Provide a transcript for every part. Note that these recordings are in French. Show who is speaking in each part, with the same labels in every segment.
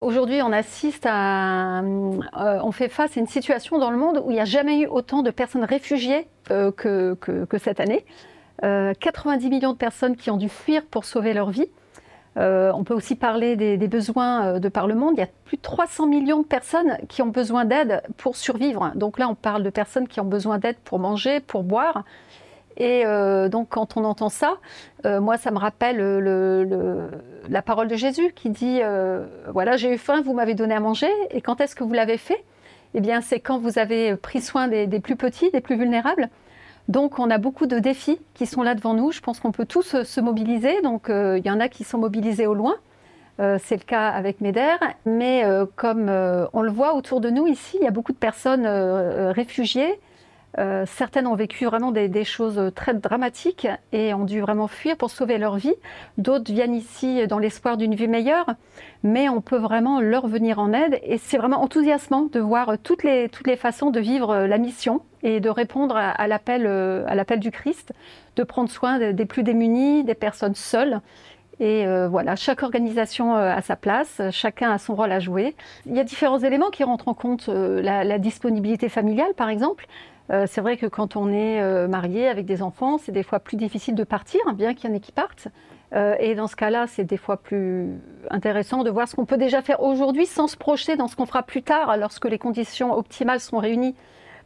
Speaker 1: Aujourd'hui, on assiste à, euh, on fait face à une situation dans le monde où il n'y a jamais eu autant de personnes réfugiées euh, que, que, cette année. 90 millions de personnes qui ont dû fuir pour sauver leur vie. on peut aussi parler des, des, besoins de par le monde. Il y a plus de 300 millions de personnes qui ont besoin d'aide pour survivre. Donc là, on parle de personnes qui ont besoin d'aide pour manger, pour boire. Et euh, donc, quand on entend ça, euh, moi, ça me rappelle la parole de Jésus qui dit euh, Voilà, j'ai eu faim, vous m'avez donné à manger. Et quand est-ce que vous l'avez fait? Eh bien, c'est quand vous avez pris soin des, plus petits, des plus vulnérables. Donc, on a beaucoup de défis qui sont là devant nous. Je pense qu'on peut tous se mobiliser. Donc, il y en a qui sont mobilisés au loin. c'est le cas avec MEDER. Mais comme on le voit autour de nous ici, il y a beaucoup de personnes réfugiées euh, certaines ont vécu vraiment des, choses très dramatiques et ont dû vraiment fuir pour sauver leur vie. D'autres viennent ici dans l'espoir d'une vie meilleure, mais on peut vraiment leur venir en aide. Et c'est vraiment enthousiasmant de voir toutes les, toutes les façons de vivre la mission et de répondre à, l'appel, euh, à l'appel du Christ, de prendre soin des plus démunis, des personnes seules. Et euh, voilà, chaque organisation a sa place, chacun a son rôle à jouer. Il y a différents éléments qui rentrent en compte, la disponibilité familiale par exemple. Euh, c'est vrai que quand on est euh, marié avec des enfants, c'est des fois plus difficile de partir, bien qu'il y en ait qui partent. Euh, et dans ce cas-là, c'est des fois plus intéressant de voir ce qu'on peut déjà faire aujourd'hui sans se projeter dans ce qu'on fera plus tard lorsque les conditions optimales seront réunies.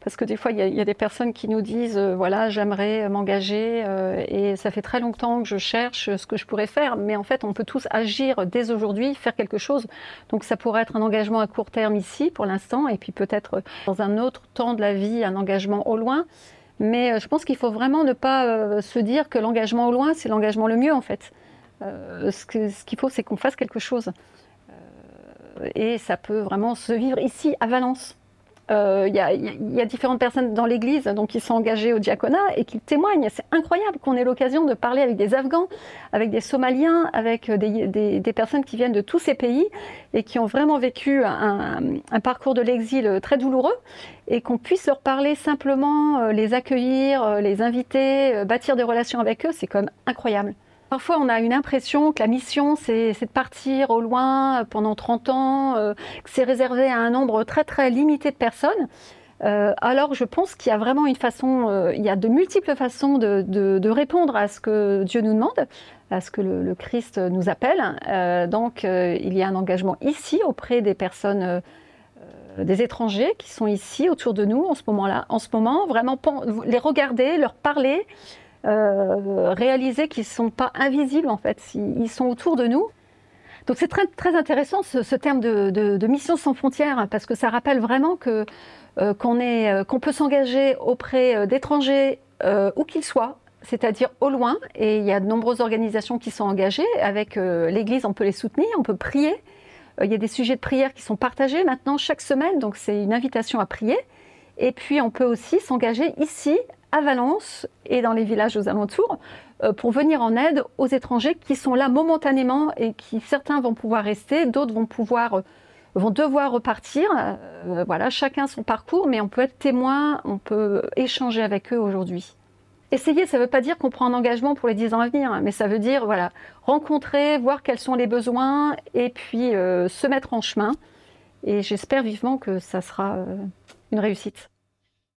Speaker 1: Parce que des fois, il y, a des personnes qui nous disent, euh, voilà, j'aimerais m'engager euh, et ça fait très longtemps que je cherche ce que je pourrais faire. Mais en fait, on peut tous agir dès aujourd'hui, faire quelque chose. Donc ça pourrait être un engagement à court terme ici pour l'instant et puis peut-être dans un autre temps de la vie, un engagement au loin. Mais euh, je pense qu'il faut vraiment ne pas se dire que l'engagement au loin, c'est l'engagement le mieux en fait. ce qu'il faut, c'est qu'on fasse quelque chose. et ça peut vraiment se vivre ici, à Valence. Il euh, y, a différentes personnes dans l'Église donc qui sont engagées au diaconat et qui témoignent. C'est incroyable qu'on ait l'occasion de parler avec des Afghans, avec des Somaliens, avec des, personnes qui viennent de tous ces pays et qui ont vraiment vécu un, parcours de l'exil très douloureux et qu'on puisse leur parler simplement, euh, les accueillir, euh, les inviter, bâtir des relations avec eux, c'est quand même incroyable. Parfois, on a une impression que la mission, c'est de partir au loin euh, pendant 30 ans, euh, que c'est réservé à un nombre très très limité de personnes. Euh, alors, je pense qu'il y a vraiment une façon, il y a de multiples façons de, répondre à ce que Dieu nous demande, à ce que le, Christ nous appelle. donc, il y a un engagement ici auprès des personnes des étrangers qui sont ici autour de nous en ce moment-là, en ce moment, vraiment les regarder, leur parler, euh, réaliser qu'ils ne sont pas invisibles en fait, ils sont autour de nous. Donc c'est très, très intéressant ce, terme de, mission sans frontières hein, parce que ça rappelle vraiment que euh, qu'on euh, qu'on peut s'engager auprès d'étrangers où qu'ils soient, c'est-à-dire au loin. Et il y a de nombreuses organisations qui sont engagées. Avec l'Église, on peut les soutenir, on peut prier. il y a des sujets de prière qui sont partagés maintenant chaque semaine, donc c'est une invitation à prier. Et puis on peut aussi s'engager ici à Valence et dans les villages aux alentours euh, pour venir en aide aux étrangers qui sont là momentanément et qui certains vont pouvoir rester, d'autres vont pouvoir euh, vont devoir repartir. Euh, voilà, chacun son parcours, mais on peut être témoin, on peut échanger avec eux aujourd'hui. Essayer, ça ne veut pas dire qu'on prend un engagement pour les 10 ans à venir, mais ça veut dire voilà, rencontrer, voir quels sont les besoins et puis se mettre en chemin. Et j'espère vivement que ça sera une réussite.